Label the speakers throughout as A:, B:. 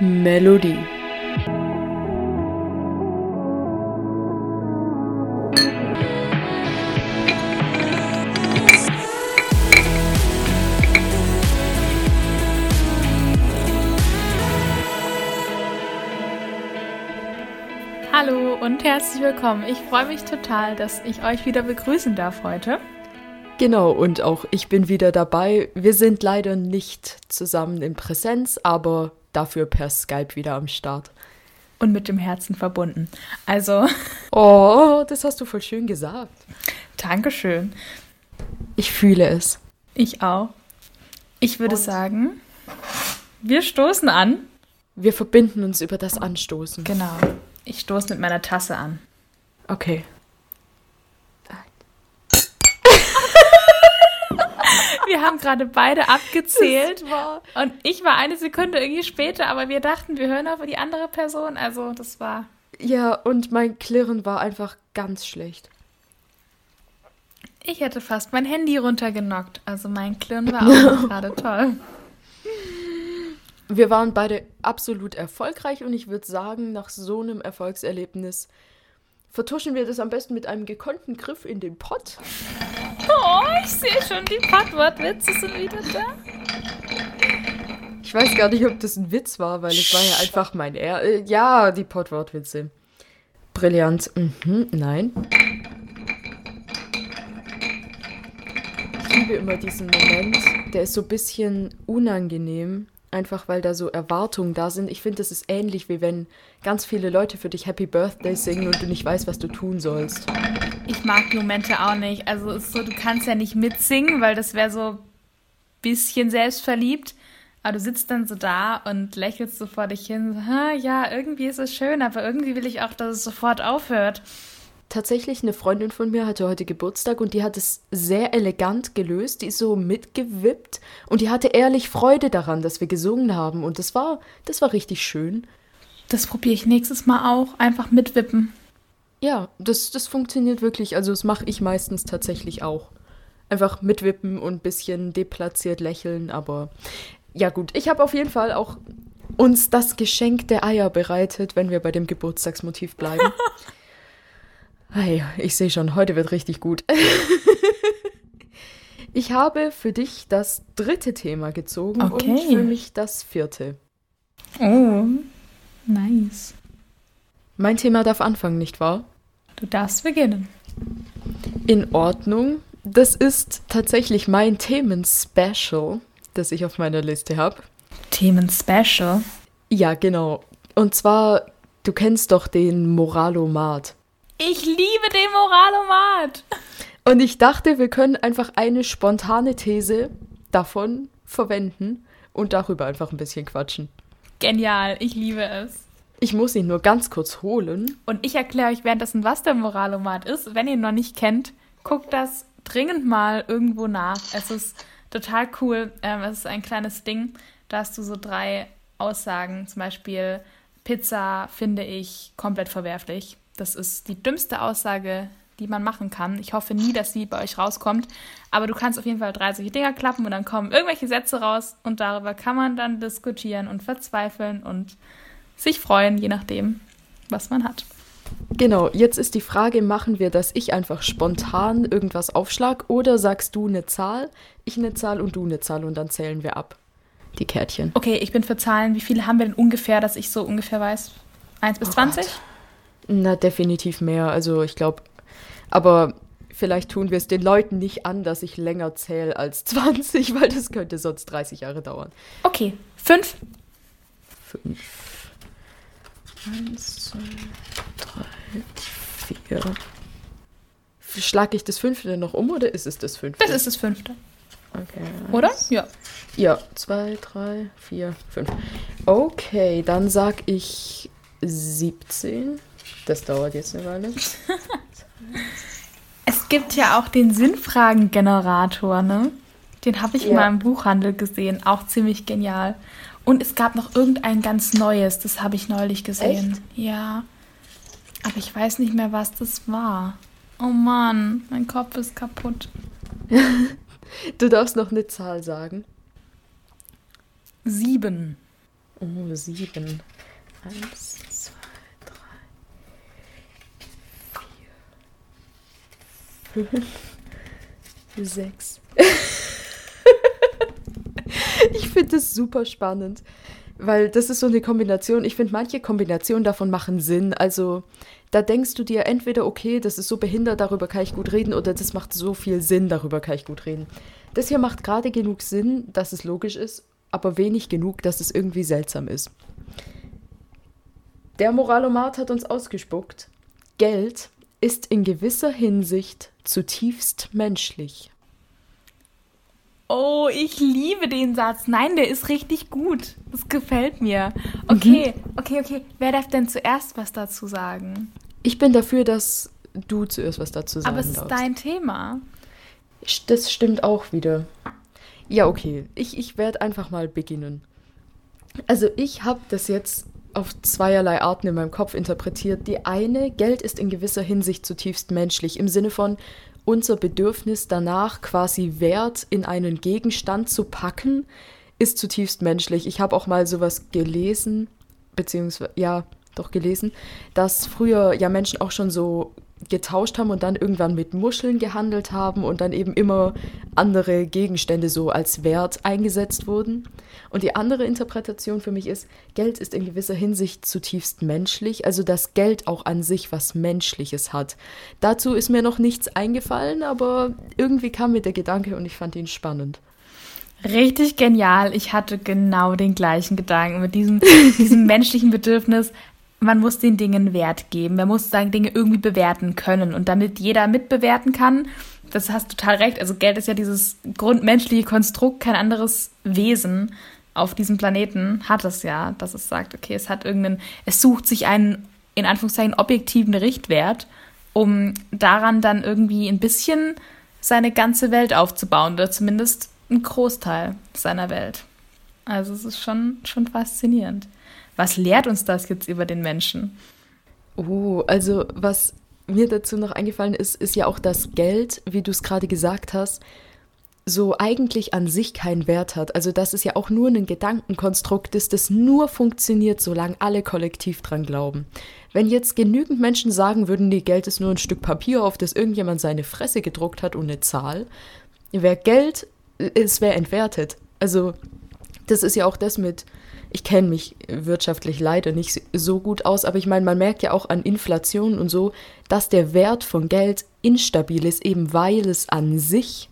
A: Melodie.
B: Hallo und herzlich willkommen. Ich freue mich total, dass ich euch wieder begrüßen darf heute.
A: Genau, und auch ich bin wieder dabei. Wir sind leider nicht zusammen in Präsenz, aber dafür per Skype wieder am Start.
B: Und mit dem Herzen verbunden. Also.
A: Oh, das hast du voll schön gesagt.
B: Dankeschön.
A: Ich fühle es.
B: Ich auch. Ich würde und? sagen, wir stoßen an.
A: Wir verbinden uns über das Anstoßen.
B: Genau. Ich stoße mit meiner Tasse an.
A: Okay.
B: Wir haben gerade beide abgezählt. Und ich war eine Sekunde irgendwie später, aber wir dachten, wir hören auf die andere Person. Also, das war.
A: Ja, und mein Klirren war einfach ganz schlecht.
B: Ich hätte fast mein Handy runtergenockt. Also, mein Klirren war auch gerade toll.
A: Wir waren beide absolut erfolgreich und ich würde sagen, nach so einem Erfolgserlebnis vertuschen wir das am besten mit einem gekonnten Griff in den Pott.
B: Oh, ich sehe schon, die Pottwortwitze sind wieder da.
A: Ich weiß gar nicht, ob das ein Witz war, weil es war ja einfach mein Er. Äh, ja, die Pottwortwitze. Brillant. Mhm, nein. Ich liebe immer diesen Moment. Der ist so ein bisschen unangenehm. Einfach weil da so Erwartungen da sind. Ich finde, das ist ähnlich wie wenn ganz viele Leute für dich Happy Birthday singen und du nicht weißt, was du tun sollst.
B: Ich mag die Momente auch nicht. Also es ist so, du kannst ja nicht mitsingen, weil das wäre so ein bisschen selbstverliebt. Aber du sitzt dann so da und lächelst so vor dich hin. So, ja, irgendwie ist es schön, aber irgendwie will ich auch, dass es sofort aufhört
A: tatsächlich eine Freundin von mir hatte heute Geburtstag und die hat es sehr elegant gelöst. Die ist so mitgewippt und die hatte ehrlich Freude daran, dass wir gesungen haben und das war, das war richtig schön.
B: Das probiere ich nächstes Mal auch. Einfach mitwippen.
A: Ja, das, das funktioniert wirklich. Also das mache ich meistens tatsächlich auch. Einfach mitwippen und ein bisschen deplatziert lächeln, aber ja gut, ich habe auf jeden Fall auch uns das Geschenk der Eier bereitet, wenn wir bei dem Geburtstagsmotiv bleiben. Hey, ich sehe schon, heute wird richtig gut. ich habe für dich das dritte Thema gezogen okay. und für mich das vierte.
B: Oh, nice.
A: Mein Thema darf anfangen, nicht wahr?
B: Du darfst beginnen.
A: In Ordnung. Das ist tatsächlich mein Themen-Special, das ich auf meiner Liste habe.
B: Themen-Special?
A: Ja, genau. Und zwar, du kennst doch den Moralomat.
B: Ich liebe den Moralomat.
A: Und ich dachte, wir können einfach eine spontane These davon verwenden und darüber einfach ein bisschen quatschen.
B: Genial, ich liebe es.
A: Ich muss ihn nur ganz kurz holen.
B: Und ich erkläre euch währenddessen, was der Moralomat ist. Wenn ihr ihn noch nicht kennt, guckt das dringend mal irgendwo nach. Es ist total cool. Ähm, es ist ein kleines Ding. Da hast du so drei Aussagen. Zum Beispiel, Pizza finde ich komplett verwerflich. Das ist die dümmste Aussage, die man machen kann. Ich hoffe nie, dass sie bei euch rauskommt. Aber du kannst auf jeden Fall drei solche Dinger klappen und dann kommen irgendwelche Sätze raus und darüber kann man dann diskutieren und verzweifeln und sich freuen, je nachdem, was man hat.
A: Genau, jetzt ist die Frage, machen wir, dass ich einfach spontan irgendwas aufschlag oder sagst du eine Zahl, ich eine Zahl und du eine Zahl und dann zählen wir ab. Die Kärtchen.
B: Okay, ich bin für Zahlen. Wie viele haben wir denn ungefähr, dass ich so ungefähr weiß? 1 bis oh 20? Gott.
A: Na, definitiv mehr. Also ich glaube, aber vielleicht tun wir es den Leuten nicht an, dass ich länger zähle als 20, weil das könnte sonst 30 Jahre dauern.
B: Okay, fünf.
A: Fünf. Eins, zwei, drei, vier. Schlage ich das fünfte noch um oder ist es das fünfte?
B: Das ist das fünfte.
A: Okay.
B: Oder? Ja.
A: Ja, zwei, drei, vier, fünf. Okay, dann sag ich 17. Das dauert jetzt eine Weile.
B: es gibt ja auch den Sinnfragengenerator, ne? Den habe ich ja. mal im Buchhandel gesehen, auch ziemlich genial. Und es gab noch irgendein ganz neues, das habe ich neulich gesehen. Echt? Ja. Aber ich weiß nicht mehr, was das war. Oh Mann, mein Kopf ist kaputt.
A: du darfst noch eine Zahl sagen.
B: Sieben.
A: Oh, sieben. Eins, zwei, drei, vier, fünf, sechs. ich finde das super spannend, weil das ist so eine Kombination. Ich finde, manche Kombinationen davon machen Sinn. Also da denkst du dir entweder, okay, das ist so behindert, darüber kann ich gut reden, oder das macht so viel Sinn, darüber kann ich gut reden. Das hier macht gerade genug Sinn, dass es logisch ist, aber wenig genug, dass es irgendwie seltsam ist. Der Moralomat hat uns ausgespuckt. Geld ist in gewisser Hinsicht zutiefst menschlich.
B: Oh, ich liebe den Satz. Nein, der ist richtig gut. Das gefällt mir. Okay, mhm. okay, okay. Wer darf denn zuerst was dazu sagen?
A: Ich bin dafür, dass du zuerst was dazu sagen
B: Aber es ist darfst. dein Thema.
A: Das stimmt auch wieder. Ja, okay. Ich, ich werde einfach mal beginnen. Also ich habe das jetzt auf zweierlei Arten in meinem Kopf interpretiert. Die eine, Geld ist in gewisser Hinsicht zutiefst menschlich, im Sinne von unser Bedürfnis danach, quasi Wert in einen Gegenstand zu packen, ist zutiefst menschlich. Ich habe auch mal sowas gelesen, beziehungsweise, ja, doch gelesen, dass früher ja Menschen auch schon so getauscht haben und dann irgendwann mit Muscheln gehandelt haben und dann eben immer andere Gegenstände so als Wert eingesetzt wurden. Und die andere Interpretation für mich ist, Geld ist in gewisser Hinsicht zutiefst menschlich, also dass Geld auch an sich was Menschliches hat. Dazu ist mir noch nichts eingefallen, aber irgendwie kam mir der Gedanke und ich fand ihn spannend.
B: Richtig genial. Ich hatte genau den gleichen Gedanken mit diesem, diesem menschlichen Bedürfnis, man muss den Dingen Wert geben. Man muss sagen, Dinge irgendwie bewerten können. Und damit jeder mitbewerten kann, das hast du total recht. Also Geld ist ja dieses grundmenschliche Konstrukt, kein anderes Wesen auf diesem Planeten hat es ja, dass es sagt, okay, es hat irgendeinen, es sucht sich einen, in Anführungszeichen, objektiven Richtwert, um daran dann irgendwie ein bisschen seine ganze Welt aufzubauen oder zumindest einen Großteil seiner Welt. Also es ist schon, schon faszinierend. Was lehrt uns das jetzt über den Menschen?
A: Oh, also was mir dazu noch eingefallen ist, ist ja auch das Geld, wie du es gerade gesagt hast, so eigentlich an sich keinen Wert hat. Also dass es ja auch nur ein Gedankenkonstrukt ist, das nur funktioniert, solange alle kollektiv dran glauben. Wenn jetzt genügend Menschen sagen würden, nee, Geld ist nur ein Stück Papier, auf das irgendjemand seine Fresse gedruckt hat und eine Zahl, wäre Geld, es wäre entwertet. Also das ist ja auch das mit ich kenne mich wirtschaftlich leider nicht so gut aus, aber ich meine, man merkt ja auch an Inflation und so, dass der Wert von Geld instabil ist, eben weil es an sich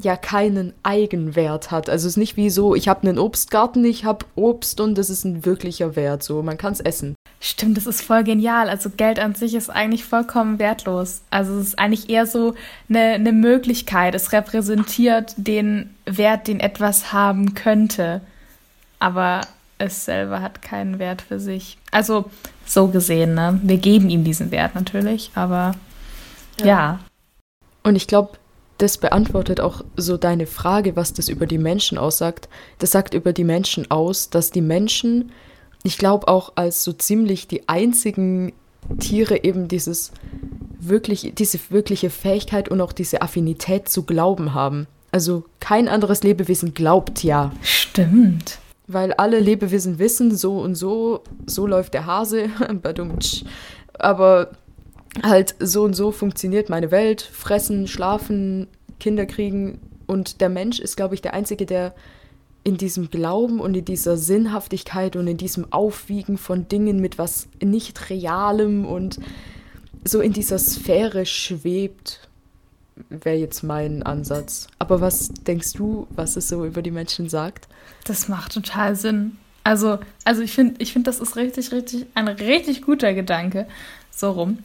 A: ja keinen Eigenwert hat. Also es ist nicht wie so, ich habe einen Obstgarten, ich habe Obst und das ist ein wirklicher Wert, so man kann es essen.
B: Stimmt, das ist voll genial. Also Geld an sich ist eigentlich vollkommen wertlos. Also es ist eigentlich eher so eine, eine Möglichkeit. Es repräsentiert den Wert, den etwas haben könnte. Aber es selber hat keinen Wert für sich. Also so gesehen, ne? Wir geben ihm diesen Wert natürlich, aber ja. ja.
A: Und ich glaube, das beantwortet auch so deine Frage, was das über die Menschen aussagt. Das sagt über die Menschen aus, dass die Menschen, ich glaube auch als so ziemlich die einzigen Tiere eben dieses wirklich, diese wirkliche Fähigkeit und auch diese Affinität zu glauben haben. Also kein anderes Lebewesen glaubt ja.
B: Stimmt
A: weil alle Lebewesen wissen, so und so, so läuft der Hase, aber halt so und so funktioniert meine Welt, fressen, schlafen, Kinder kriegen und der Mensch ist, glaube ich, der Einzige, der in diesem Glauben und in dieser Sinnhaftigkeit und in diesem Aufwiegen von Dingen mit was nicht Realem und so in dieser Sphäre schwebt wäre jetzt mein Ansatz. Aber was denkst du, was es so über die Menschen sagt?
B: Das macht total Sinn. Also, also ich finde, ich find, das ist richtig, richtig, ein richtig guter Gedanke. So rum.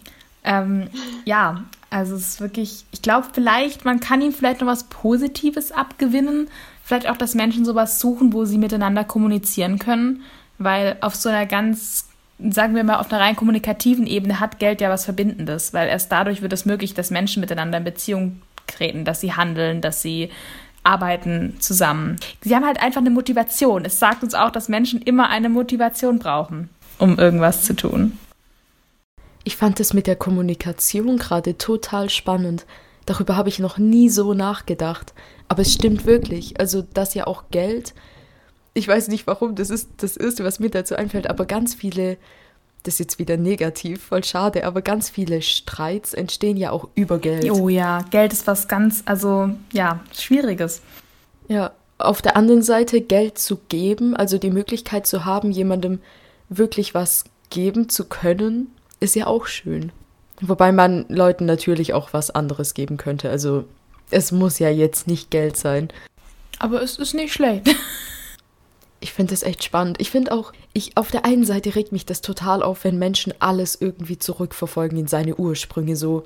B: Ähm, ja, also es ist wirklich, ich glaube vielleicht, man kann ihm vielleicht noch was Positives abgewinnen. Vielleicht auch, dass Menschen sowas suchen, wo sie miteinander kommunizieren können. Weil auf so einer ganz sagen wir mal, auf einer rein kommunikativen Ebene hat Geld ja was Verbindendes, weil erst dadurch wird es möglich, dass Menschen miteinander in Beziehung treten, dass sie handeln, dass sie arbeiten zusammen. Sie haben halt einfach eine Motivation. Es sagt uns auch, dass Menschen immer eine Motivation brauchen, um irgendwas zu tun.
A: Ich fand es mit der Kommunikation gerade total spannend. Darüber habe ich noch nie so nachgedacht. Aber es stimmt wirklich. Also, dass ja auch Geld ich weiß nicht warum, das ist das Erste, was mir dazu einfällt, aber ganz viele, das ist jetzt wieder negativ, voll schade, aber ganz viele Streits entstehen ja auch über Geld.
B: Oh ja, Geld ist was ganz, also ja, Schwieriges.
A: Ja, auf der anderen Seite Geld zu geben, also die Möglichkeit zu haben, jemandem wirklich was geben zu können, ist ja auch schön. Wobei man Leuten natürlich auch was anderes geben könnte. Also es muss ja jetzt nicht Geld sein.
B: Aber es ist nicht schlecht.
A: Ich finde das echt spannend. Ich finde auch, ich auf der einen Seite regt mich das total auf, wenn Menschen alles irgendwie zurückverfolgen in seine Ursprünge. So,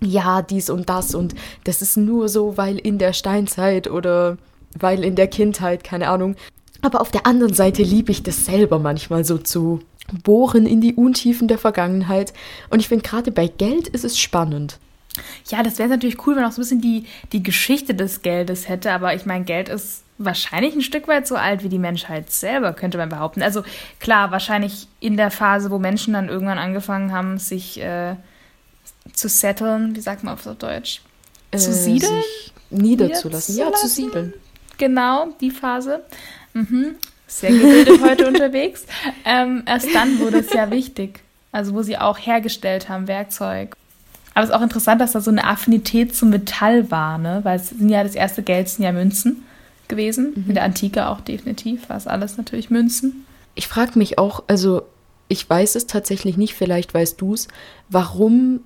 A: ja, dies und das und das ist nur so, weil in der Steinzeit oder weil in der Kindheit, keine Ahnung. Aber auf der anderen Seite liebe ich das selber manchmal so zu bohren in die Untiefen der Vergangenheit. Und ich finde, gerade bei Geld ist es spannend.
B: Ja, das wäre natürlich cool, wenn auch so ein bisschen die, die Geschichte des Geldes hätte. Aber ich meine, Geld ist wahrscheinlich ein Stück weit so alt wie die Menschheit selber, könnte man behaupten. Also klar, wahrscheinlich in der Phase, wo Menschen dann irgendwann angefangen haben, sich äh, zu setteln, wie sagt man auf Deutsch?
A: Äh,
B: zu siedeln?
A: Niederzulassen. Ja, zu siedeln.
B: Genau, die Phase. Mhm. Sehr gebildet heute unterwegs. Ähm, erst dann wurde es ja wichtig. Also wo sie auch hergestellt haben, Werkzeug. Aber es ist auch interessant, dass da so eine Affinität zum Metall war, ne? Weil es sind ja das erste Geld sind ja Münzen gewesen. Mhm. In der Antike auch definitiv war es alles natürlich Münzen.
A: Ich frage mich auch, also ich weiß es tatsächlich nicht, vielleicht weißt du es, warum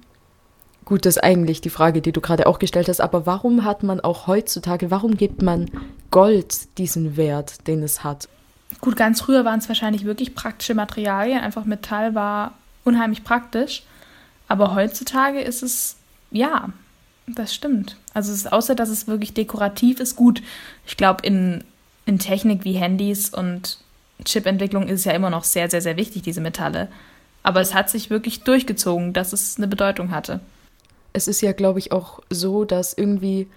A: Gut, das ist eigentlich die Frage, die du gerade auch gestellt hast, aber warum hat man auch heutzutage, warum gibt man Gold diesen Wert, den es hat?
B: Gut, ganz früher waren es wahrscheinlich wirklich praktische Materialien, einfach Metall war unheimlich praktisch, aber heutzutage ist es, ja, das stimmt. Also es ist, außer, dass es wirklich dekorativ ist, gut. Ich glaube, in, in Technik wie Handys und Chipentwicklung ist es ja immer noch sehr, sehr, sehr wichtig, diese Metalle. Aber es hat sich wirklich durchgezogen, dass es eine Bedeutung hatte
A: es ist ja, glaube ich, auch so, dass irgendwie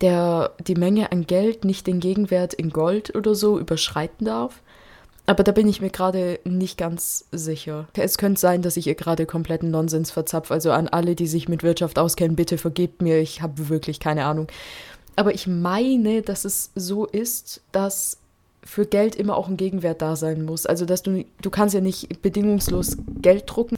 A: der, die Menge an Geld nicht den Gegenwert in Gold oder so überschreiten darf. Aber da bin ich mir gerade nicht ganz sicher. Es könnte sein, dass ich ihr gerade kompletten Nonsens verzapfe. Also an alle, die sich mit Wirtschaft auskennen, bitte vergebt mir, ich habe wirklich keine Ahnung. Aber ich meine, dass es so ist, dass für Geld immer auch ein Gegenwert da sein muss. Also dass du, du kannst ja nicht bedingungslos Geld drucken.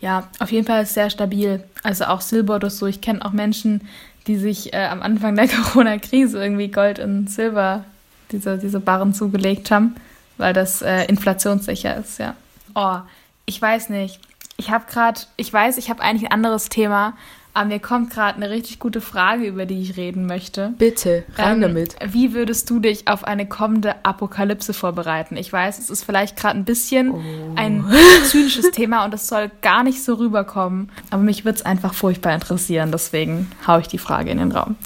B: Ja, auf jeden Fall ist es sehr stabil. Also auch Silber oder so. Ich kenne auch Menschen, die sich äh, am Anfang der Corona-Krise irgendwie Gold und Silber, diese, diese Barren zugelegt haben, weil das äh, inflationssicher ist, ja. Oh, ich weiß nicht. Ich habe gerade, ich weiß, ich habe eigentlich ein anderes Thema, aber mir kommt gerade eine richtig gute Frage, über die ich reden möchte.
A: Bitte, rein ähm, damit.
B: Wie würdest du dich auf eine kommende Apokalypse vorbereiten? Ich weiß, es ist vielleicht gerade ein bisschen oh. ein zynisches Thema und es soll gar nicht so rüberkommen. Aber mich würde es einfach furchtbar interessieren. Deswegen haue ich die Frage in den Raum.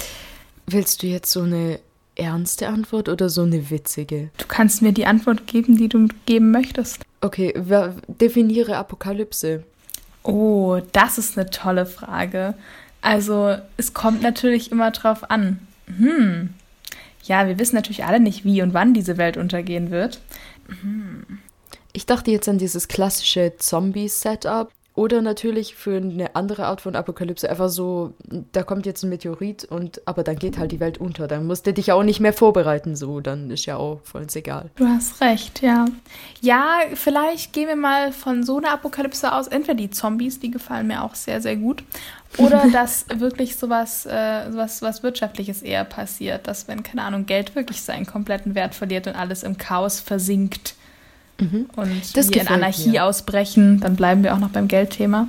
A: Willst du jetzt so eine ernste Antwort oder so eine witzige?
B: Du kannst mir die Antwort geben, die du geben möchtest.
A: Okay, definiere Apokalypse.
B: Oh, das ist eine tolle Frage. Also, es kommt natürlich immer drauf an. Hm. Ja, wir wissen natürlich alle nicht, wie und wann diese Welt untergehen wird.
A: Hm. Ich dachte jetzt an dieses klassische Zombie-Setup. Oder natürlich für eine andere Art von Apokalypse einfach so, da kommt jetzt ein Meteorit und aber dann geht halt die Welt unter. Dann musst du dich auch nicht mehr vorbereiten, so, dann ist ja auch voll egal.
B: Du hast recht, ja. Ja, vielleicht gehen wir mal von so einer Apokalypse aus. Entweder die Zombies, die gefallen mir auch sehr, sehr gut. Oder dass wirklich sowas, äh, sowas was Wirtschaftliches eher passiert, dass wenn, keine Ahnung, Geld wirklich seinen kompletten Wert verliert und alles im Chaos versinkt mhm. und das wir in Anarchie mir. ausbrechen, dann bleiben wir auch noch beim Geldthema.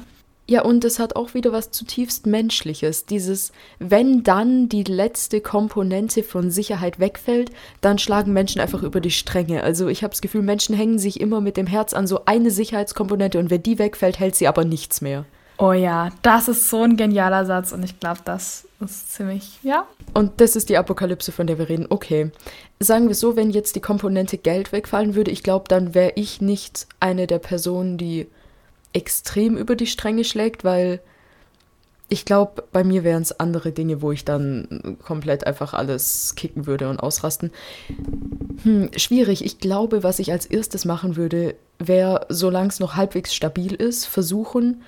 A: Ja, und es hat auch wieder was zutiefst Menschliches. Dieses, wenn dann die letzte Komponente von Sicherheit wegfällt, dann schlagen Menschen einfach über die Stränge. Also ich habe das Gefühl, Menschen hängen sich immer mit dem Herz an so eine Sicherheitskomponente und wenn die wegfällt, hält sie aber nichts mehr.
B: Oh ja, das ist so ein genialer Satz und ich glaube, das ist ziemlich, ja.
A: Und das ist die Apokalypse, von der wir reden. Okay. Sagen wir so, wenn jetzt die Komponente Geld wegfallen würde, ich glaube, dann wäre ich nicht eine der Personen, die extrem über die Stränge schlägt, weil ich glaube, bei mir wären es andere Dinge, wo ich dann komplett einfach alles kicken würde und ausrasten. Hm, schwierig. Ich glaube, was ich als erstes machen würde, wäre, solange es noch halbwegs stabil ist, versuchen,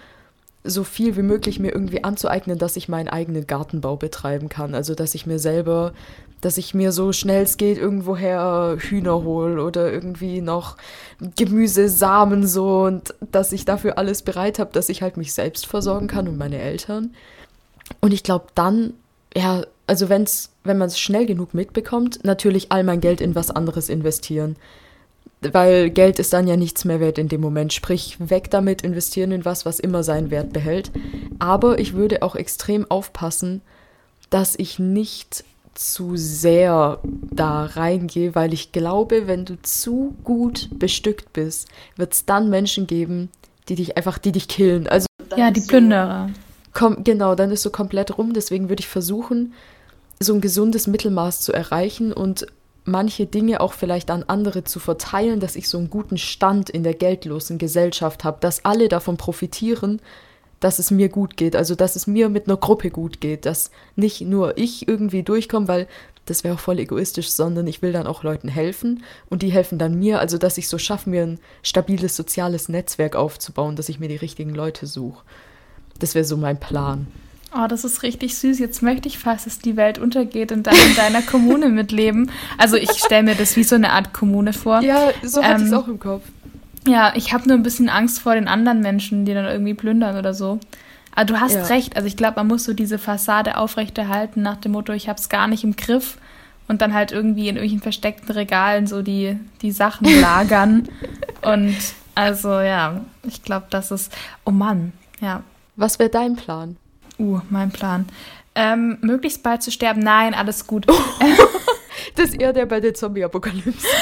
A: so viel wie möglich mir irgendwie anzueignen, dass ich meinen eigenen Gartenbau betreiben kann. Also dass ich mir selber, dass ich mir so schnell es geht irgendwoher Hühner hole oder irgendwie noch Gemüse, Samen so und dass ich dafür alles bereit habe, dass ich halt mich selbst versorgen kann und meine Eltern. Und ich glaube dann, ja, also wenn's, wenn man es schnell genug mitbekommt, natürlich all mein Geld in was anderes investieren weil Geld ist dann ja nichts mehr wert in dem Moment. Sprich, weg damit, investieren in was, was immer seinen Wert behält. Aber ich würde auch extrem aufpassen, dass ich nicht zu sehr da reingehe, weil ich glaube, wenn du zu gut bestückt bist, wird es dann Menschen geben, die dich einfach, die dich killen. Also
B: ja, die Plünderer.
A: komm, genau, dann ist so komplett rum. Deswegen würde ich versuchen, so ein gesundes Mittelmaß zu erreichen und manche Dinge auch vielleicht an andere zu verteilen, dass ich so einen guten Stand in der geldlosen Gesellschaft habe, dass alle davon profitieren, dass es mir gut geht, also dass es mir mit einer Gruppe gut geht, dass nicht nur ich irgendwie durchkomme, weil das wäre auch voll egoistisch, sondern ich will dann auch Leuten helfen und die helfen dann mir, also dass ich so schaffe, mir ein stabiles soziales Netzwerk aufzubauen, dass ich mir die richtigen Leute suche. Das wäre so mein Plan.
B: Oh, das ist richtig süß. Jetzt möchte ich fast, dass die Welt untergeht und dann in deiner Kommune mitleben. Also ich stelle mir das wie so eine Art Kommune vor.
A: Ja, so hatte ähm, ich es auch im Kopf.
B: Ja, ich habe nur ein bisschen Angst vor den anderen Menschen, die dann irgendwie plündern oder so. Aber du hast ja. recht. Also ich glaube, man muss so diese Fassade aufrechterhalten nach dem Motto, ich habe es gar nicht im Griff und dann halt irgendwie in irgendwelchen versteckten Regalen so die, die Sachen lagern. und also ja, ich glaube, das ist, oh Mann, ja.
A: Was wäre dein Plan?
B: Uh, mein Plan. Ähm, möglichst bald zu sterben. Nein, alles gut.
A: das ist eher der bei der Zombie-Apokalypse.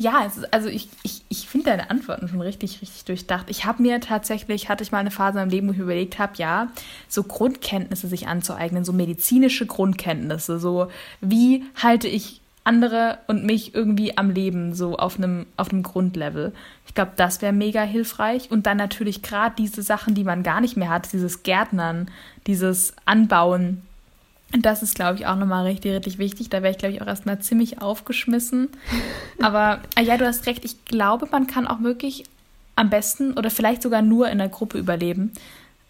B: Ja, ist, also ich, ich, ich finde deine Antworten schon richtig, richtig durchdacht. Ich habe mir tatsächlich, hatte ich mal eine Phase im Leben, wo ich überlegt habe, ja, so Grundkenntnisse sich anzueignen, so medizinische Grundkenntnisse, so wie halte ich andere und mich irgendwie am Leben, so auf einem, auf einem Grundlevel. Ich glaube, das wäre mega hilfreich. Und dann natürlich gerade diese Sachen, die man gar nicht mehr hat, dieses Gärtnern, dieses Anbauen. Das ist, glaube ich, auch nochmal richtig, richtig wichtig. Da wäre ich, glaube ich, auch erstmal ziemlich aufgeschmissen. Aber ah ja, du hast recht. Ich glaube, man kann auch wirklich am besten oder vielleicht sogar nur in der Gruppe überleben.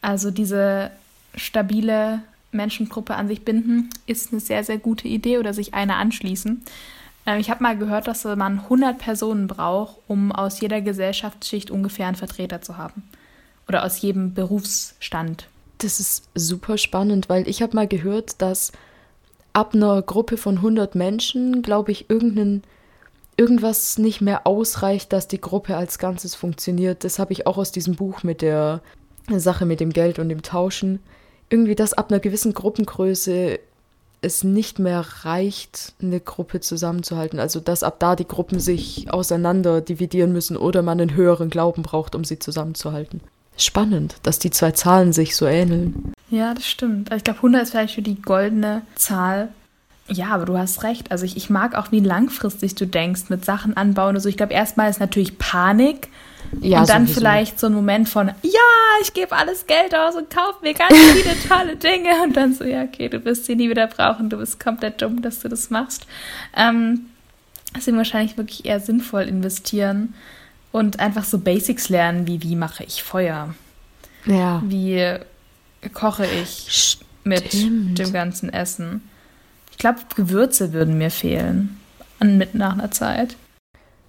B: Also diese stabile Menschengruppe an sich binden, ist eine sehr, sehr gute Idee oder sich einer anschließen. Äh, ich habe mal gehört, dass man 100 Personen braucht, um aus jeder Gesellschaftsschicht ungefähr einen Vertreter zu haben. Oder aus jedem Berufsstand.
A: Das ist super spannend, weil ich habe mal gehört, dass ab einer Gruppe von 100 Menschen, glaube ich, irgendein, irgendwas nicht mehr ausreicht, dass die Gruppe als Ganzes funktioniert. Das habe ich auch aus diesem Buch mit der Sache mit dem Geld und dem Tauschen irgendwie, dass ab einer gewissen Gruppengröße es nicht mehr reicht, eine Gruppe zusammenzuhalten. Also dass ab da die Gruppen sich auseinander dividieren müssen oder man einen höheren Glauben braucht, um sie zusammenzuhalten. Spannend, dass die zwei Zahlen sich so ähneln.
B: Ja, das stimmt. Ich glaube, 100 ist vielleicht für die goldene Zahl. Ja, aber du hast recht. Also ich, ich mag auch, wie langfristig du denkst mit Sachen anbauen. Also ich glaube, erstmal ist natürlich Panik ja, und dann sowieso. vielleicht so ein Moment von, ja, ich gebe alles Geld aus und kaufe mir ganz viele tolle Dinge. Und dann so, ja, okay, du wirst sie nie wieder brauchen, du bist komplett dumm, dass du das machst. Ähm, deswegen wahrscheinlich wirklich eher sinnvoll investieren und einfach so Basics lernen, wie wie mache ich Feuer?
A: Ja.
B: Wie koche ich Stimmt. mit dem ganzen Essen? Ich glaube, Gewürze würden mir fehlen. An, mit nach einer Zeit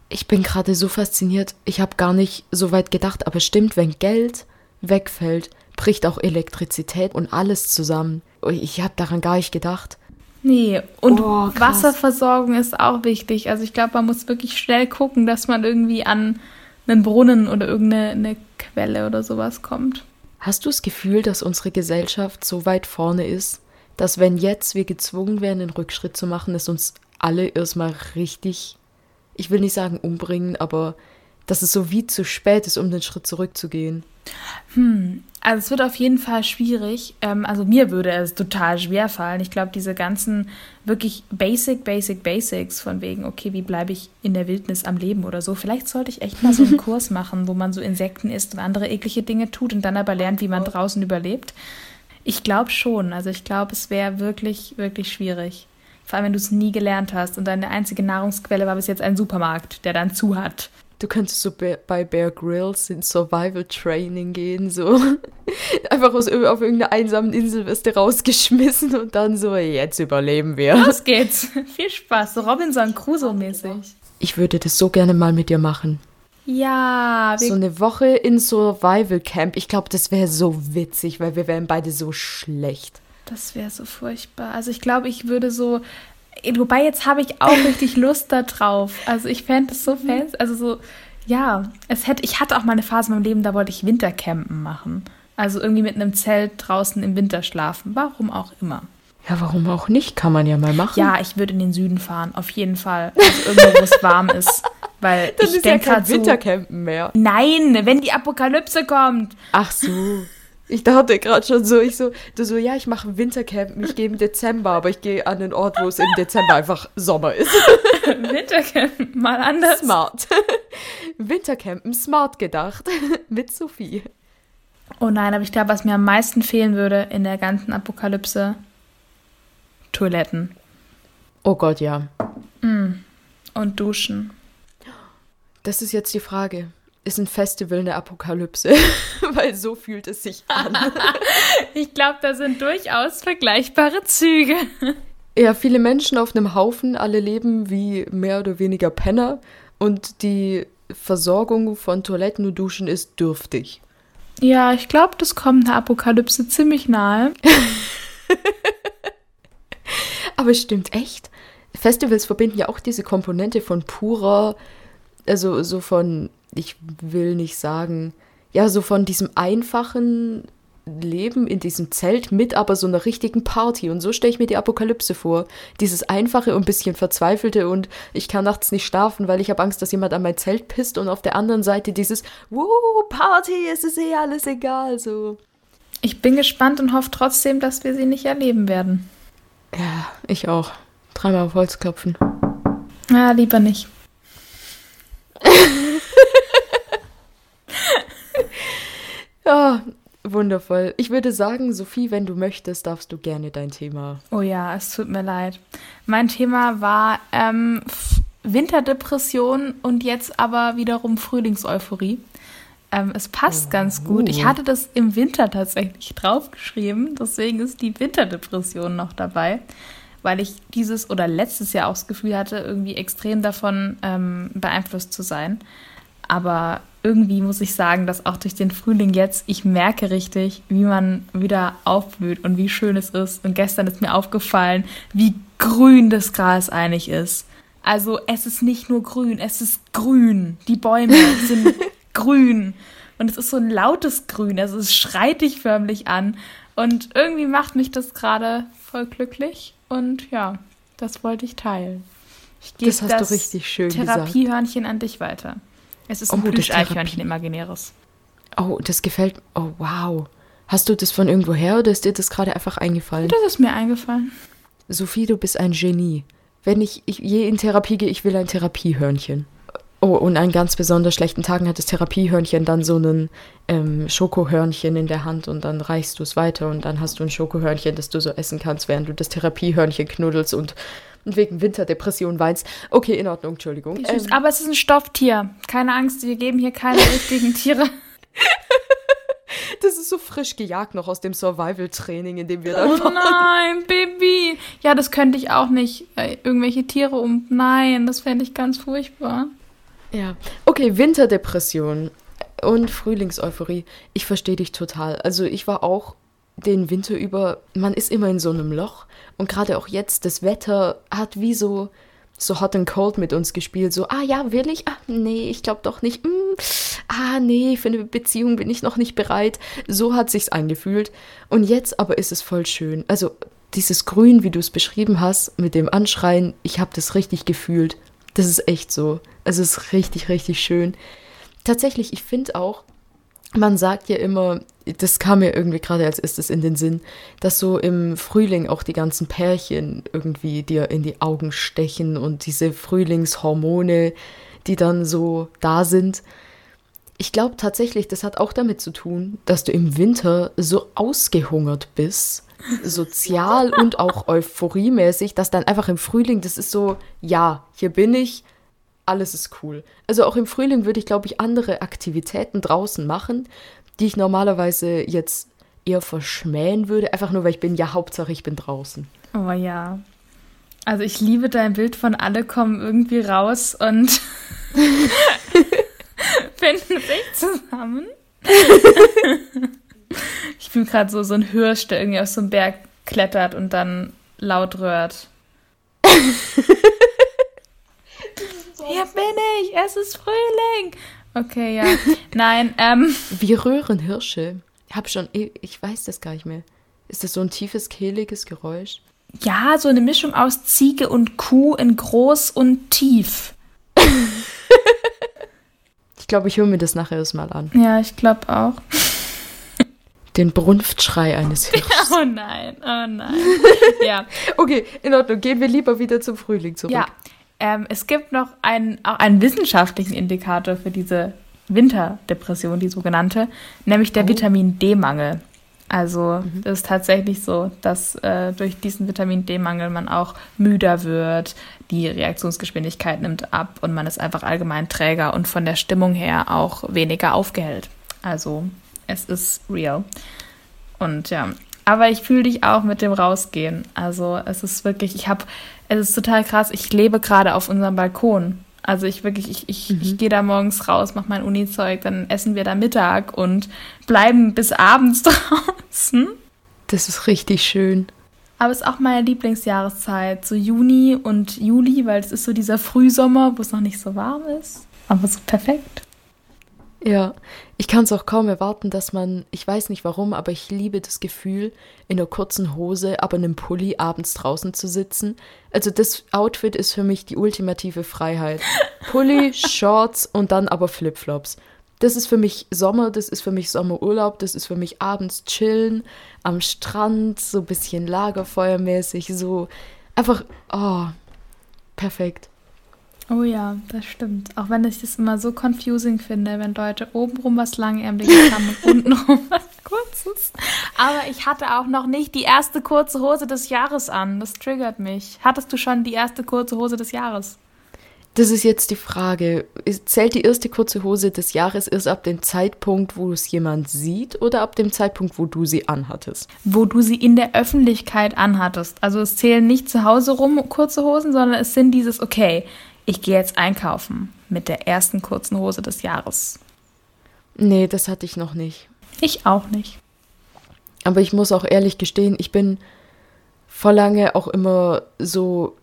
A: ich bin gerade so fasziniert. Ich habe gar nicht so weit gedacht, aber stimmt, wenn Geld wegfällt, bricht auch Elektrizität und alles zusammen. Ich habe daran gar nicht gedacht.
B: Nee, und oh, Wasserversorgung ist auch wichtig. Also ich glaube, man muss wirklich schnell gucken, dass man irgendwie an einen Brunnen oder irgendeine Quelle oder sowas kommt.
A: Hast du das Gefühl, dass unsere Gesellschaft so weit vorne ist, dass wenn jetzt wir gezwungen wären, einen Rückschritt zu machen, es uns alle erstmal richtig ich will nicht sagen umbringen, aber dass es so wie zu spät ist, um den Schritt zurückzugehen.
B: Hm, also es wird auf jeden Fall schwierig. Ähm, also mir würde es total schwer fallen. Ich glaube, diese ganzen wirklich basic, basic, basics von wegen, okay, wie bleibe ich in der Wildnis am Leben oder so. Vielleicht sollte ich echt mal so einen Kurs machen, wo man so Insekten isst und andere eklige Dinge tut und dann aber lernt, wie man draußen überlebt. Ich glaube schon. Also ich glaube, es wäre wirklich, wirklich schwierig. Vor allem, wenn du es nie gelernt hast und deine einzige Nahrungsquelle war bis jetzt ein Supermarkt, der dann zu hat.
A: du könntest so bei Bear Grylls in Survival Training gehen, so. Einfach aus, auf irgendeiner einsamen Insel wirst du rausgeschmissen und dann so, jetzt überleben wir.
B: Los geht's. Viel Spaß, so Robinson Crusoe-mäßig.
A: Ich würde das so gerne mal mit dir machen.
B: Ja.
A: So eine Woche in Survival Camp. Ich glaube, das wäre so witzig, weil wir wären beide so schlecht.
B: Das wäre so furchtbar. Also ich glaube, ich würde so. Wobei jetzt habe ich auch richtig Lust da drauf. Also ich fände es so mhm. fest. Also so, ja, es hätte, ich hatte auch mal eine Phase in meinem Leben, da wollte ich Wintercampen machen. Also irgendwie mit einem Zelt draußen im Winter schlafen. Warum auch immer.
A: Ja, warum auch nicht? Kann man ja mal machen.
B: Ja, ich würde in den Süden fahren, auf jeden Fall. Also irgendwo, wo es warm ist. Weil
A: das
B: ich
A: ist
B: denke
A: ja kein Wintercampen mehr.
B: Nein, wenn die Apokalypse kommt.
A: Ach so. Ich dachte gerade schon so, ich so, du so, ja, ich mache Wintercampen, ich gehe im Dezember, aber ich gehe an den Ort, wo es im Dezember einfach Sommer ist.
B: Wintercampen, mal anders.
A: Smart. Wintercampen, smart gedacht. Mit Sophie.
B: Oh nein, aber ich glaube, was mir am meisten fehlen würde in der ganzen Apokalypse, Toiletten.
A: Oh Gott, ja.
B: Mm. Und Duschen.
A: Das ist jetzt die Frage. Ist ein Festival eine Apokalypse? Weil so fühlt es sich an.
B: ich glaube, da sind durchaus vergleichbare Züge.
A: Ja, viele Menschen auf einem Haufen, alle leben wie mehr oder weniger Penner und die Versorgung von Toiletten und Duschen ist dürftig.
B: Ja, ich glaube, das kommt einer Apokalypse ziemlich nahe.
A: Aber es stimmt echt. Festivals verbinden ja auch diese Komponente von purer, also so von, ich will nicht sagen, ja, so von diesem einfachen Leben in diesem Zelt mit aber so einer richtigen Party. Und so stelle ich mir die Apokalypse vor. Dieses einfache und ein bisschen verzweifelte und ich kann nachts nicht schlafen, weil ich habe Angst, dass jemand an mein Zelt pisst. Und auf der anderen Seite dieses, wow, Party, es ist eh alles egal. So.
B: Ich bin gespannt und hoffe trotzdem, dass wir sie nicht erleben werden.
A: Ja, ich auch. Dreimal auf Holz klopfen.
B: Ja, lieber nicht.
A: ja, wundervoll. Ich würde sagen, Sophie, wenn du möchtest, darfst du gerne dein Thema.
B: Oh ja, es tut mir leid. Mein Thema war ähm, Winterdepression und jetzt aber wiederum Frühlingseuphorie. Ähm, es passt oh, ganz gut. Ich hatte das im Winter tatsächlich draufgeschrieben, deswegen ist die Winterdepression noch dabei, weil ich dieses oder letztes Jahr auch das Gefühl hatte, irgendwie extrem davon ähm, beeinflusst zu sein. Aber irgendwie muss ich sagen, dass auch durch den Frühling jetzt, ich merke richtig, wie man wieder aufblüht und wie schön es ist. Und gestern ist mir aufgefallen, wie grün das Gras eigentlich ist. Also es ist nicht nur grün, es ist grün. Die Bäume sind grün. Und es ist so ein lautes Grün, also es schreit dich förmlich an. Und irgendwie macht mich das gerade voll glücklich. Und ja, das wollte ich teilen. Ich gebe das,
A: hast das du richtig schön
B: Therapiehörnchen an dich weiter. Es ist ein oh, Plüscheichhörnchen imaginäres.
A: Oh, das gefällt. Oh, wow. Hast du das von irgendwo her oder ist dir das gerade einfach eingefallen?
B: Das ist mir eingefallen.
A: Sophie, du bist ein Genie. Wenn ich, ich je in Therapie gehe, ich will ein Therapiehörnchen. Oh, und an ganz besonders schlechten Tagen hat das Therapiehörnchen dann so ein ähm, Schokohörnchen in der Hand und dann reichst du es weiter und dann hast du ein Schokohörnchen, das du so essen kannst, während du das Therapiehörnchen knuddelst und, und wegen Winterdepression weinst. Okay, in Ordnung, Entschuldigung.
B: Ähm, aber es ist ein Stofftier. Keine Angst, wir geben hier keine richtigen Tiere.
A: Das ist so frisch gejagt noch aus dem Survival-Training, in dem wir da
B: oh waren. Oh nein, Baby. Ja, das könnte ich auch nicht. Äh, irgendwelche Tiere um. Nein, das fände ich ganz furchtbar.
A: Ja, okay, Winterdepression und Frühlingseuphorie. Ich verstehe dich total. Also ich war auch den Winter über, man ist immer in so einem Loch und gerade auch jetzt, das Wetter hat wie so so Hot and Cold mit uns gespielt. So, ah ja, will ich? Ah, nee, ich glaube doch nicht. Mm, ah, nee, für eine Beziehung bin ich noch nicht bereit. So hat sich's angefühlt. Und jetzt aber ist es voll schön. Also dieses Grün, wie du es beschrieben hast, mit dem Anschreien, ich habe das richtig gefühlt. Das ist echt so. Es ist richtig, richtig schön. Tatsächlich, ich finde auch, man sagt ja immer, das kam mir irgendwie gerade als erstes in den Sinn, dass so im Frühling auch die ganzen Pärchen irgendwie dir in die Augen stechen und diese Frühlingshormone, die dann so da sind. Ich glaube tatsächlich, das hat auch damit zu tun, dass du im Winter so ausgehungert bist, sozial und auch euphoriemäßig, dass dann einfach im Frühling, das ist so, ja, hier bin ich, alles ist cool. Also auch im Frühling würde ich, glaube ich, andere Aktivitäten draußen machen, die ich normalerweise jetzt eher verschmähen würde, einfach nur weil ich bin, ja, Hauptsache ich bin draußen.
B: Oh ja. Also ich liebe dein Bild von alle kommen irgendwie raus und finden sich zusammen. ich bin gerade so, so ein Hirsch, der irgendwie auf so einen Berg klettert und dann laut röhrt. Hier bin ich, es ist Frühling. Okay, ja. Nein, ähm.
A: Wie röhren Hirsche? Ich hab schon, ich weiß das gar nicht mehr. Ist das so ein tiefes, kehliges Geräusch?
B: Ja, so eine Mischung aus Ziege und Kuh in groß und tief.
A: ich glaube, ich höre mir das nachher erstmal an.
B: Ja, ich glaube auch.
A: Den Brunftschrei eines Hirsches.
B: Oh nein, oh nein. ja.
A: Okay, in Ordnung. Gehen wir lieber wieder zum Frühling zurück.
B: Ja, ähm, es gibt noch einen, auch einen wissenschaftlichen Indikator für diese Winterdepression, die sogenannte, nämlich der oh. Vitamin D-Mangel. Also mhm. ist tatsächlich so, dass äh, durch diesen Vitamin D-Mangel man auch müder wird, die Reaktionsgeschwindigkeit nimmt ab und man ist einfach allgemein träger und von der Stimmung her auch weniger aufgehellt. Also es ist real. Und ja, aber ich fühle dich auch mit dem Rausgehen. Also es ist wirklich, ich habe, es ist total krass, ich lebe gerade auf unserem Balkon. Also ich wirklich, ich, ich, mhm. ich gehe da morgens raus, mache mein Uni-Zeug, dann essen wir da Mittag und bleiben bis abends draußen.
A: Das ist richtig schön.
B: Aber es ist auch meine Lieblingsjahreszeit, so Juni und Juli, weil es ist so dieser Frühsommer, wo es noch nicht so warm ist. Aber so perfekt.
A: Ja, ich kann es auch kaum erwarten, dass man, ich weiß nicht warum, aber ich liebe das Gefühl, in einer kurzen Hose, aber einem Pulli abends draußen zu sitzen. Also das Outfit ist für mich die ultimative Freiheit. Pulli, Shorts und dann aber Flipflops. Das ist für mich Sommer, das ist für mich Sommerurlaub, das ist für mich abends chillen am Strand, so ein bisschen Lagerfeuermäßig, so einfach, oh, perfekt.
B: Oh ja, das stimmt. Auch wenn ich das immer so confusing finde, wenn Leute obenrum was Langärmliches haben und untenrum was Kurzes. Aber ich hatte auch noch nicht die erste kurze Hose des Jahres an. Das triggert mich. Hattest du schon die erste kurze Hose des Jahres?
A: Das ist jetzt die Frage. Zählt die erste kurze Hose des Jahres erst ab dem Zeitpunkt, wo es jemand sieht oder ab dem Zeitpunkt, wo du sie anhattest?
B: Wo du sie in der Öffentlichkeit anhattest. Also es zählen nicht zu Hause rum kurze Hosen, sondern es sind dieses, okay, ich gehe jetzt einkaufen mit der ersten kurzen Hose des Jahres.
A: Nee, das hatte ich noch nicht.
B: Ich auch nicht.
A: Aber ich muss auch ehrlich gestehen, ich bin vor lange auch immer so,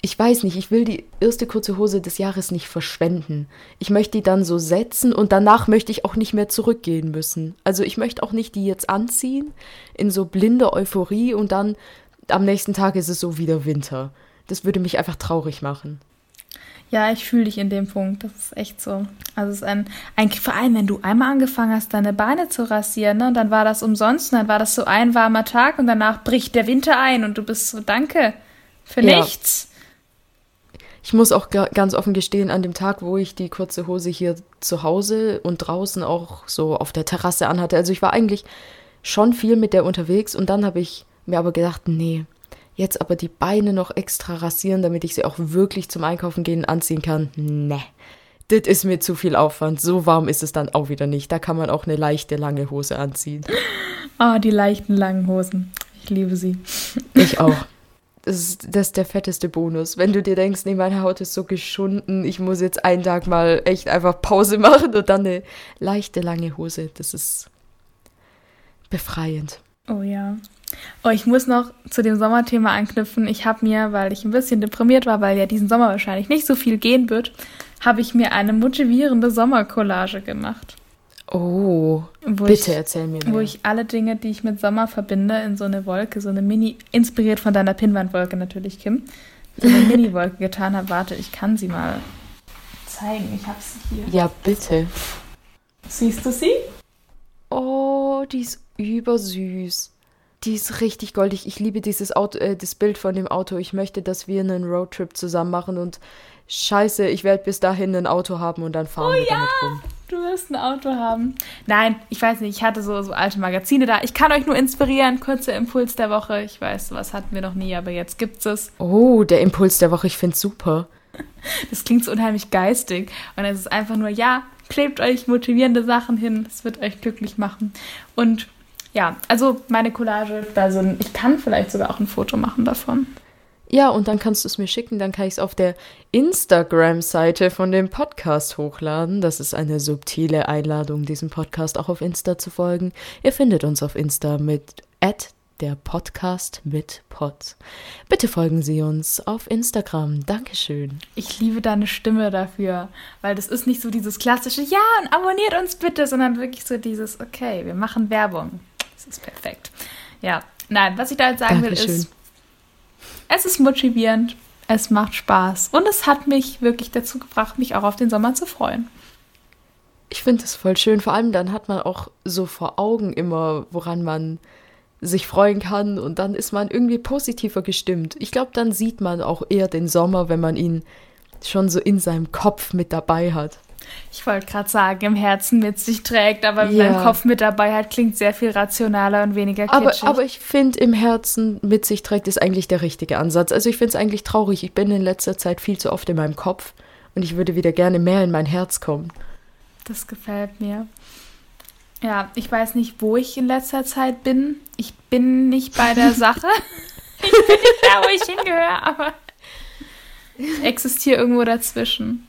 A: ich weiß nicht, ich will die erste kurze Hose des Jahres nicht verschwenden. Ich möchte die dann so setzen und danach möchte ich auch nicht mehr zurückgehen müssen. Also ich möchte auch nicht die jetzt anziehen in so blinder Euphorie und dann am nächsten Tag ist es so wieder Winter. Das würde mich einfach traurig machen.
B: Ja, ich fühle dich in dem Punkt. Das ist echt so. Also es ist ein, ein, vor allem, wenn du einmal angefangen hast, deine Beine zu rasieren, ne, und dann war das umsonst, und dann war das so ein warmer Tag und danach bricht der Winter ein und du bist so, danke, für ja. nichts.
A: Ich muss auch ganz offen gestehen, an dem Tag, wo ich die kurze Hose hier zu Hause und draußen auch so auf der Terrasse anhatte, also ich war eigentlich schon viel mit der unterwegs und dann habe ich mir aber gedacht, nee, Jetzt aber die Beine noch extra rasieren, damit ich sie auch wirklich zum Einkaufen gehen anziehen kann. Ne. Das ist mir zu viel Aufwand. So warm ist es dann auch wieder nicht. Da kann man auch eine leichte, lange Hose anziehen.
B: Ah, oh, die leichten, langen Hosen. Ich liebe sie.
A: Ich auch. Das ist, das ist der fetteste Bonus. Wenn du dir denkst, nee, meine Haut ist so geschunden, ich muss jetzt einen Tag mal echt einfach Pause machen und dann eine leichte, lange Hose. Das ist befreiend.
B: Oh ja. Oh, ich muss noch zu dem Sommerthema anknüpfen. Ich habe mir, weil ich ein bisschen deprimiert war, weil ja diesen Sommer wahrscheinlich nicht so viel gehen wird, habe ich mir eine motivierende Sommercollage gemacht.
A: Oh, bitte ich, erzähl mir
B: mehr. Wo ich alle Dinge, die ich mit Sommer verbinde, in so eine Wolke, so eine Mini, inspiriert von deiner Pinnwandwolke natürlich, Kim, so eine Mini-Wolke getan habe. Warte, ich kann sie mal zeigen. Ich habe sie hier.
A: Ja, bitte.
B: Siehst du sie?
A: Oh, die ist übersüß. Die ist richtig goldig. Ich liebe dieses Auto, äh, das Bild von dem Auto. Ich möchte, dass wir einen Roadtrip zusammen machen und scheiße, ich werde bis dahin ein Auto haben und dann fahren
B: oh,
A: wir
B: ja. damit rum. Du wirst ein Auto haben. Nein, ich weiß nicht, ich hatte so, so alte Magazine da. Ich kann euch nur inspirieren. Kurzer Impuls der Woche. Ich weiß, was hatten wir noch nie, aber jetzt gibt's es.
A: Oh, der Impuls der Woche, ich find's super.
B: Das klingt so unheimlich geistig. Und es ist einfach nur, ja, klebt euch motivierende Sachen hin, es wird euch glücklich machen. Und ja, also meine Collage, also ich kann vielleicht sogar auch ein Foto machen davon.
A: Ja, und dann kannst du es mir schicken, dann kann ich es auf der Instagram-Seite von dem Podcast hochladen. Das ist eine subtile Einladung, diesem Podcast auch auf Insta zu folgen. Ihr findet uns auf Insta mit der Podcast mit Pod. Bitte folgen Sie uns auf Instagram. Dankeschön.
B: Ich liebe deine Stimme dafür, weil das ist nicht so dieses klassische Ja und abonniert uns bitte, sondern wirklich so dieses Okay, wir machen Werbung. Das ist perfekt. Ja, nein, was ich da jetzt sagen Dankeschön. will ist, es ist motivierend, es macht Spaß und es hat mich wirklich dazu gebracht, mich auch auf den Sommer zu freuen.
A: Ich finde es voll schön, vor allem dann hat man auch so vor Augen immer, woran man sich freuen kann und dann ist man irgendwie positiver gestimmt. Ich glaube, dann sieht man auch eher den Sommer, wenn man ihn schon so in seinem Kopf mit dabei hat.
B: Ich wollte gerade sagen, im Herzen mit sich trägt, aber ja. wenn man Kopf mit dabei hat, klingt sehr viel rationaler und weniger
A: kitschig. Aber, aber ich finde, im Herzen mit sich trägt ist eigentlich der richtige Ansatz. Also ich finde es eigentlich traurig. Ich bin in letzter Zeit viel zu oft in meinem Kopf und ich würde wieder gerne mehr in mein Herz kommen.
B: Das gefällt mir. Ja, ich weiß nicht, wo ich in letzter Zeit bin. Ich bin nicht bei der Sache. ich bin nicht da, wo ich hingehöre, aber ich existiere irgendwo dazwischen.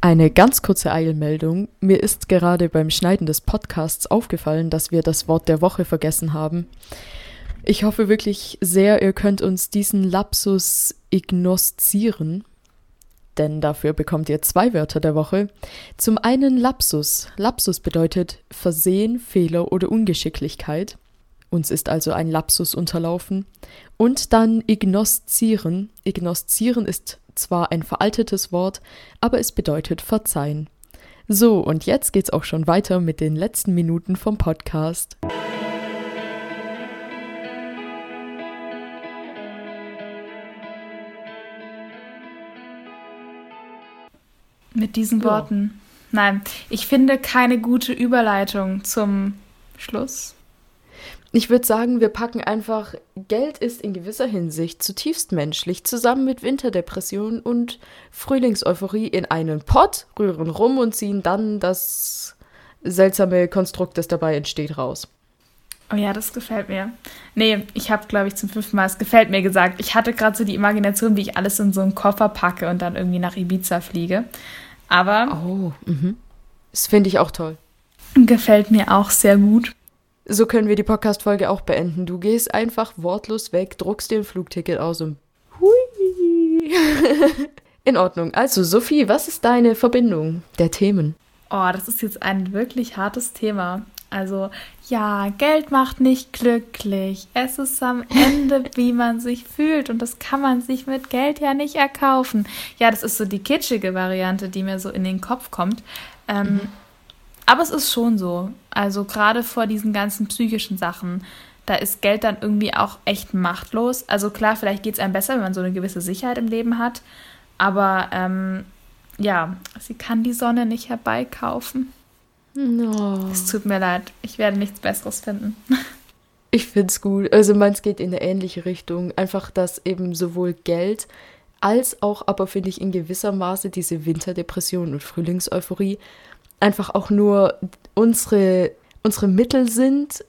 A: Eine ganz kurze Eilmeldung. Mir ist gerade beim Schneiden des Podcasts aufgefallen, dass wir das Wort der Woche vergessen haben. Ich hoffe wirklich sehr, ihr könnt uns diesen Lapsus ignoszieren, denn dafür bekommt ihr zwei Wörter der Woche. Zum einen Lapsus. Lapsus bedeutet Versehen, Fehler oder Ungeschicklichkeit. Uns ist also ein Lapsus unterlaufen. Und dann ignoszieren. Ignoszieren ist zwar ein veraltetes Wort, aber es bedeutet verzeihen. So, und jetzt geht's auch schon weiter mit den letzten Minuten vom Podcast.
B: Mit diesen Worten. Nein, ich finde keine gute Überleitung zum Schluss.
A: Ich würde sagen, wir packen einfach, Geld ist in gewisser Hinsicht zutiefst menschlich, zusammen mit Winterdepression und Frühlingseuphorie in einen Pott, rühren rum und ziehen dann das seltsame Konstrukt, das dabei entsteht, raus.
B: Oh ja, das gefällt mir. Nee, ich habe, glaube ich, zum fünften Mal es gefällt mir gesagt. Ich hatte gerade so die Imagination, wie ich alles in so einen Koffer packe und dann irgendwie nach Ibiza fliege. Aber.
A: Oh, mhm. Das finde ich auch toll.
B: Gefällt mir auch sehr gut.
A: So können wir die Podcast-Folge auch beenden. Du gehst einfach wortlos weg, druckst dir ein Flugticket aus und hui. In Ordnung. Also, Sophie, was ist deine Verbindung der Themen?
B: Oh, das ist jetzt ein wirklich hartes Thema. Also, ja, Geld macht nicht glücklich. Es ist am Ende, wie man sich fühlt. Und das kann man sich mit Geld ja nicht erkaufen. Ja, das ist so die kitschige Variante, die mir so in den Kopf kommt. Ähm, mhm. Aber es ist schon so. Also gerade vor diesen ganzen psychischen Sachen, da ist Geld dann irgendwie auch echt machtlos. Also klar, vielleicht geht es einem besser, wenn man so eine gewisse Sicherheit im Leben hat. Aber ähm, ja, sie kann die Sonne nicht herbeikaufen. No. Es tut mir leid, ich werde nichts Besseres finden.
A: Ich finde es gut. Also meins geht in eine ähnliche Richtung. Einfach, dass eben sowohl Geld als auch, aber finde ich in gewisser Maße diese Winterdepression und Frühlingseuphorie einfach auch nur unsere, unsere Mittel sind,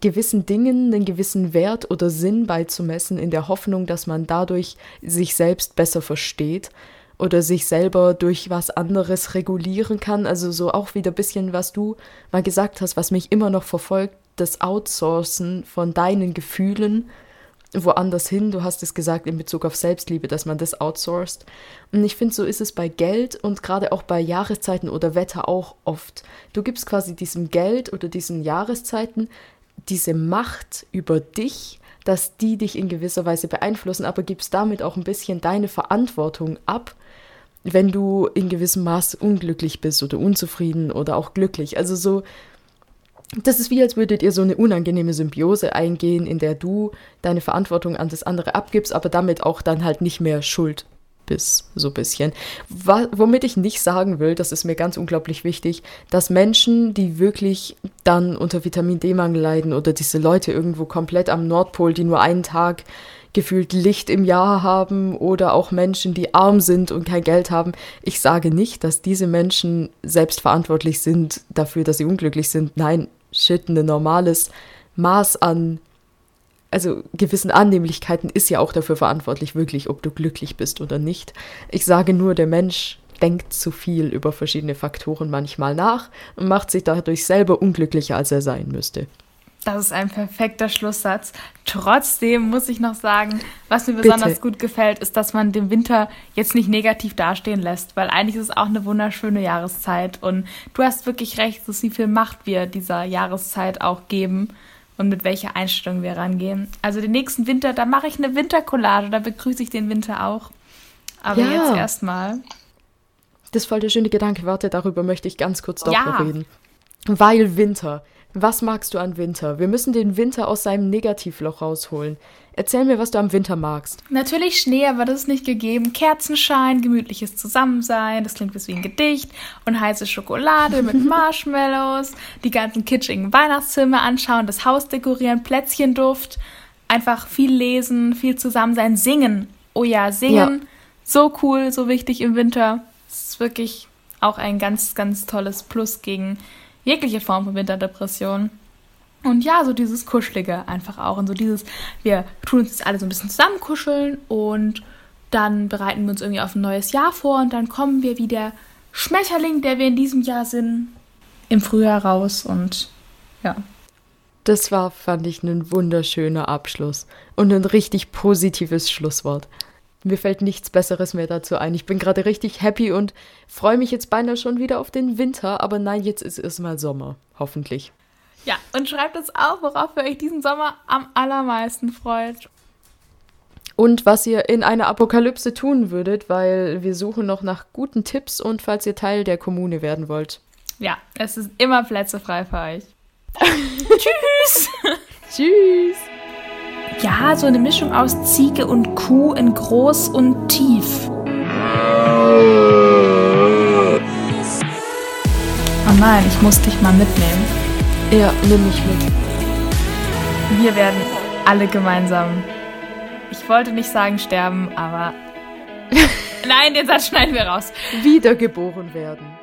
A: gewissen Dingen einen gewissen Wert oder Sinn beizumessen, in der Hoffnung, dass man dadurch sich selbst besser versteht oder sich selber durch was anderes regulieren kann. Also so auch wieder ein bisschen, was du mal gesagt hast, was mich immer noch verfolgt, das Outsourcen von deinen Gefühlen woanders hin. Du hast es gesagt in Bezug auf Selbstliebe, dass man das outsourced. Und ich finde, so ist es bei Geld und gerade auch bei Jahreszeiten oder Wetter auch oft. Du gibst quasi diesem Geld oder diesen Jahreszeiten diese Macht über dich, dass die dich in gewisser Weise beeinflussen, aber gibst damit auch ein bisschen deine Verantwortung ab, wenn du in gewissem Maß unglücklich bist oder unzufrieden oder auch glücklich. Also so das ist wie, als würdet ihr so eine unangenehme Symbiose eingehen, in der du deine Verantwortung an das andere abgibst, aber damit auch dann halt nicht mehr schuld bist, so ein bisschen. womit ich nicht sagen will, das ist mir ganz unglaublich wichtig, dass Menschen, die wirklich dann unter Vitamin D-Mangel leiden oder diese Leute irgendwo komplett am Nordpol, die nur einen Tag gefühlt Licht im Jahr haben oder auch Menschen, die arm sind und kein Geld haben. Ich sage nicht, dass diese Menschen selbst verantwortlich sind dafür, dass sie unglücklich sind. Nein, shit, ein normales Maß an, also gewissen Annehmlichkeiten ist ja auch dafür verantwortlich, wirklich, ob du glücklich bist oder nicht. Ich sage nur, der Mensch denkt zu viel über verschiedene Faktoren manchmal nach und macht sich dadurch selber unglücklicher, als er sein müsste.
B: Das ist ein perfekter Schlusssatz. Trotzdem muss ich noch sagen, was mir besonders Bitte. gut gefällt, ist, dass man den Winter jetzt nicht negativ dastehen lässt, weil eigentlich ist es auch eine wunderschöne Jahreszeit und du hast wirklich recht, so wie viel Macht wir dieser Jahreszeit auch geben und mit welcher Einstellung wir rangehen. Also den nächsten Winter, da mache ich eine Wintercollage, da begrüße ich den Winter auch. Aber ja. jetzt erstmal.
A: Das ist voll der schöne Gedanke. Warte, darüber möchte ich ganz kurz doch ja. noch reden. Weil Winter. Was magst du an Winter? Wir müssen den Winter aus seinem Negativloch rausholen. Erzähl mir, was du am Winter magst.
B: Natürlich Schnee, aber das ist nicht gegeben. Kerzenschein, gemütliches Zusammensein, das klingt wie ein Gedicht. Und heiße Schokolade mit Marshmallows, die ganzen kitschigen Weihnachtszimmer anschauen, das Haus dekorieren, Plätzchenduft. Einfach viel lesen, viel Zusammensein, singen. Oh ja, singen. Ja. So cool, so wichtig im Winter. Es ist wirklich auch ein ganz, ganz tolles Plus gegen jegliche Form von Winterdepression. Und ja, so dieses Kuschelige einfach auch. Und so dieses, wir tun uns jetzt alle so ein bisschen zusammenkuscheln und dann bereiten wir uns irgendwie auf ein neues Jahr vor und dann kommen wir wie der Schmetterling, der wir in diesem Jahr sind, im Frühjahr raus und ja.
A: Das war, fand ich, ein wunderschöner Abschluss und ein richtig positives Schlusswort. Mir fällt nichts Besseres mehr dazu ein. Ich bin gerade richtig happy und freue mich jetzt beinahe schon wieder auf den Winter. Aber nein, jetzt ist erstmal Sommer. Hoffentlich.
B: Ja, und schreibt uns auf, worauf ihr euch diesen Sommer am allermeisten freut.
A: Und was ihr in einer Apokalypse tun würdet, weil wir suchen noch nach guten Tipps und falls ihr Teil der Kommune werden wollt.
B: Ja, es ist immer Plätze frei für euch.
A: Tschüss! Tschüss!
B: Ja, so eine Mischung aus Ziege und Kuh in groß und tief. Oh nein, ich muss dich mal mitnehmen.
A: Ja, nimm mich mit.
B: Wir werden alle gemeinsam. Ich wollte nicht sagen sterben, aber. Nein, den Satz schneiden wir raus.
A: Wiedergeboren werden.